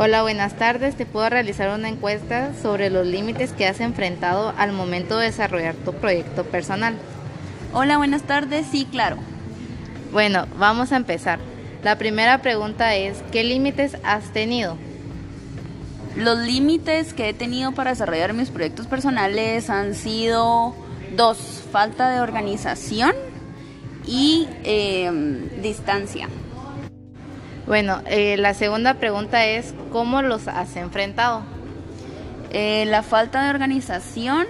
Hola, buenas tardes. Te puedo realizar una encuesta sobre los límites que has enfrentado al momento de desarrollar tu proyecto personal. Hola, buenas tardes. Sí, claro. Bueno, vamos a empezar. La primera pregunta es, ¿qué límites has tenido? Los límites que he tenido para desarrollar mis proyectos personales han sido dos, falta de organización y em, distancia. Bueno, eh, la segunda pregunta es, ¿cómo los has enfrentado? Eh, la falta de organización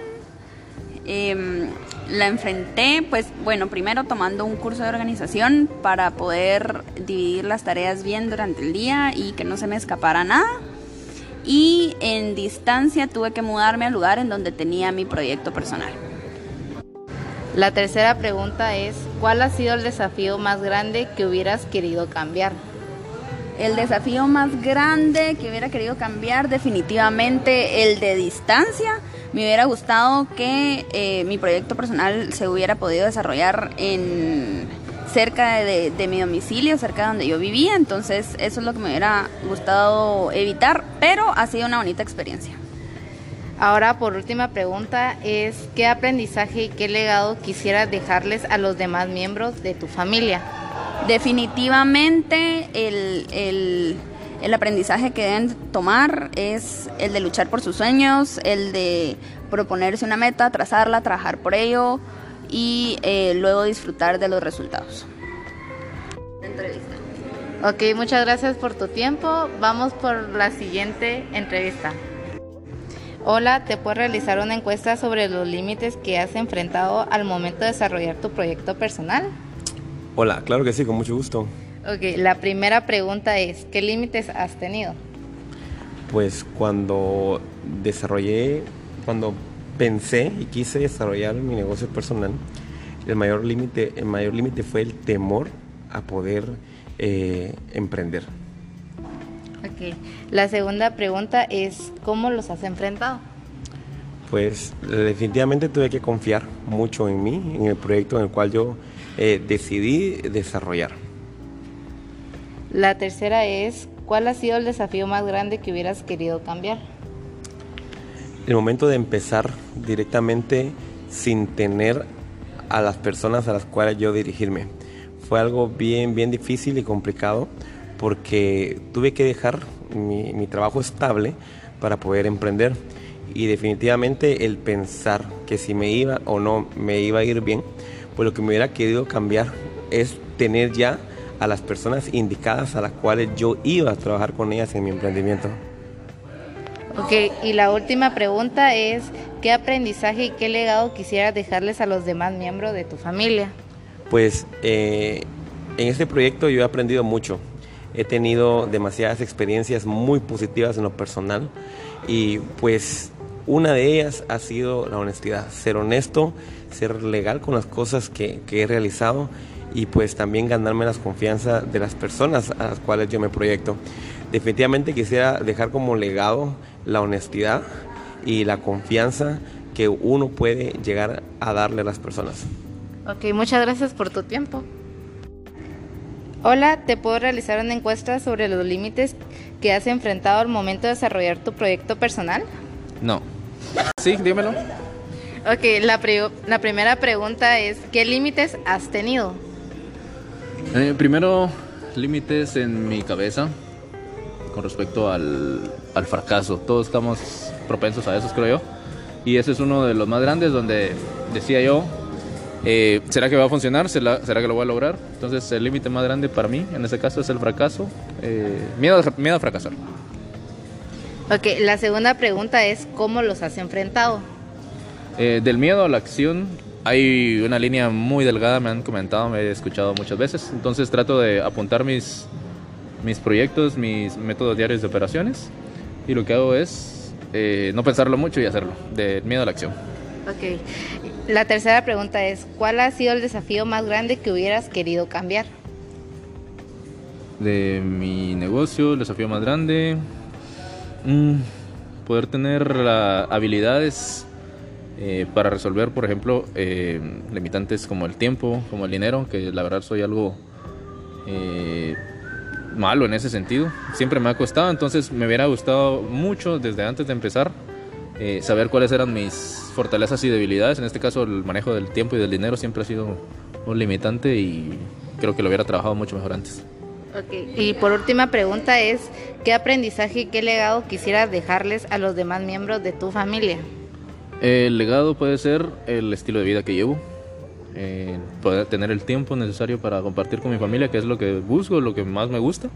em, la enfrenté, pues bueno, primero tomando un curso de organización para poder dividir las tareas bien durante el día y que no se me escapara nada. Y en distancia tuve que mudarme al lugar en donde tenía mi proyecto personal. La tercera pregunta es, ¿cuál ha sido el desafío más grande que hubieras querido cambiar? El desafío más grande que hubiera querido cambiar definitivamente el de distancia. Me hubiera gustado que eh, mi proyecto personal se hubiera podido desarrollar en cerca de, mi domicilio, cerca de donde yo vivía, entonces eso es lo que me hubiera gustado evitar, pero ha sido una bonita experiencia. Ahora, por última pregunta, es ¿qué aprendizaje y qué legado quisieras dejarles a los demás miembros de tu familia? Definitivamente el, aprendizaje que deben tomar es el de luchar por sus sueños, el de proponerse una meta, trazarla, trabajar por ello y eh, luego disfrutar de los resultados. Ok, muchas gracias por tu tiempo. Vamos por la siguiente entrevista. Hola, te puedo realizar una encuesta sobre los límites que has enfrentado al momento de desarrollar tu proyecto personal. Hola, claro que sí, con mucho gusto. Ok, la primera pregunta es, ¿qué límites has tenido? Pues cuando desarrollé, cuando pensé y quise desarrollar mi negocio personal, el mayor límite, el mayor límite fue el temor a poder eh, emprender. Ok, la segunda pregunta es, ¿cómo los has enfrentado? Pues definitivamente tuve que confiar mucho en mí, en el proyecto en el cual yo eh, decidí desarrollar. La tercera es, ¿cuál ha sido el desafío más grande que hubieras querido cambiar? El momento de empezar directamente sin tener a las personas a las cuales yo dirigirme. Fue algo bien, bien difícil y complicado porque tuve que dejar mi, mi trabajo estable para poder emprender y definitivamente el pensar que si me iba o no me iba a ir bien pues lo que me hubiera querido cambiar es tener ya a las personas indicadas a las cuales yo iba a trabajar con ellas en mi emprendimiento. Ok, y la última pregunta es, ¿qué aprendizaje y qué legado quisieras dejarles a los demás miembros de tu familia? Pues eh, en este proyecto yo he aprendido mucho. He tenido demasiadas experiencias muy positivas en lo personal y pues una de ellas ha sido la honestidad, ser honesto, ser legal con las cosas que, he realizado y pues también ganarme la confianza de las personas a las cuales yo me proyecto. Definitivamente quisiera dejar como legado la honestidad y la confianza que uno puede llegar a darle a las personas. Ok, muchas gracias por tu tiempo. Hola, ¿te puedo realizar una encuesta sobre los límites que has enfrentado al momento de desarrollar tu proyecto personal? No. Sí, dímelo. Ok, la, la primera pregunta es, ¿qué límites has tenido? Eh, primero, límites en mi cabeza con respecto al, al, fracaso. Todos estamos propensos a eso, creo yo. Y ese es uno de los más grandes donde decía yo, eh, ¿será que va a funcionar? ¿Será, que lo voy a lograr? Entonces el límite más grande para mí en ese caso es el fracaso. Eh, miedo, miedo a fracasar. Ok, la segunda pregunta es ¿cómo los has enfrentado? Eh, del miedo a la acción hay una línea muy delgada, me han comentado, me he escuchado muchas veces, entonces trato de apuntar mis, mis proyectos, mis métodos diarios de operaciones y lo que hago es eh, no pensarlo mucho y hacerlo, del miedo a la acción. Ok, la tercera pregunta es ¿cuál ha sido el desafío más grande que hubieras querido cambiar? De mi negocio, el desafío más grande, Mm, poder tener habilidades eh, para resolver, por ejemplo, eh, limitantes como el tiempo, como el dinero, que la verdad soy algo eh, malo en ese sentido. Siempre me ha costado, entonces me hubiera gustado mucho desde antes de empezar eh, saber cuáles eran mis fortalezas y debilidades. En este caso el manejo del tiempo y del dinero siempre ha sido un limitante y creo que lo hubiera trabajado mucho mejor antes. Okay. Y por última pregunta es, ¿qué aprendizaje y qué legado quisieras dejarles a los demás miembros de tu familia? El legado puede ser el estilo de vida que llevo, eh, poder tener el tiempo necesario para compartir con mi familia, que es lo que busco, lo que más me gusta.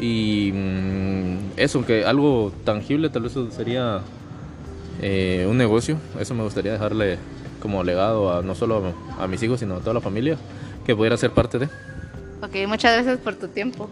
Y mm, eso, que algo tangible, tal vez sería eh, un negocio, eso me gustaría dejarle como legado a no solo a, a mis hijos, sino a toda la familia, que pudiera ser parte de. Ok, muchas gracias por tu tiempo.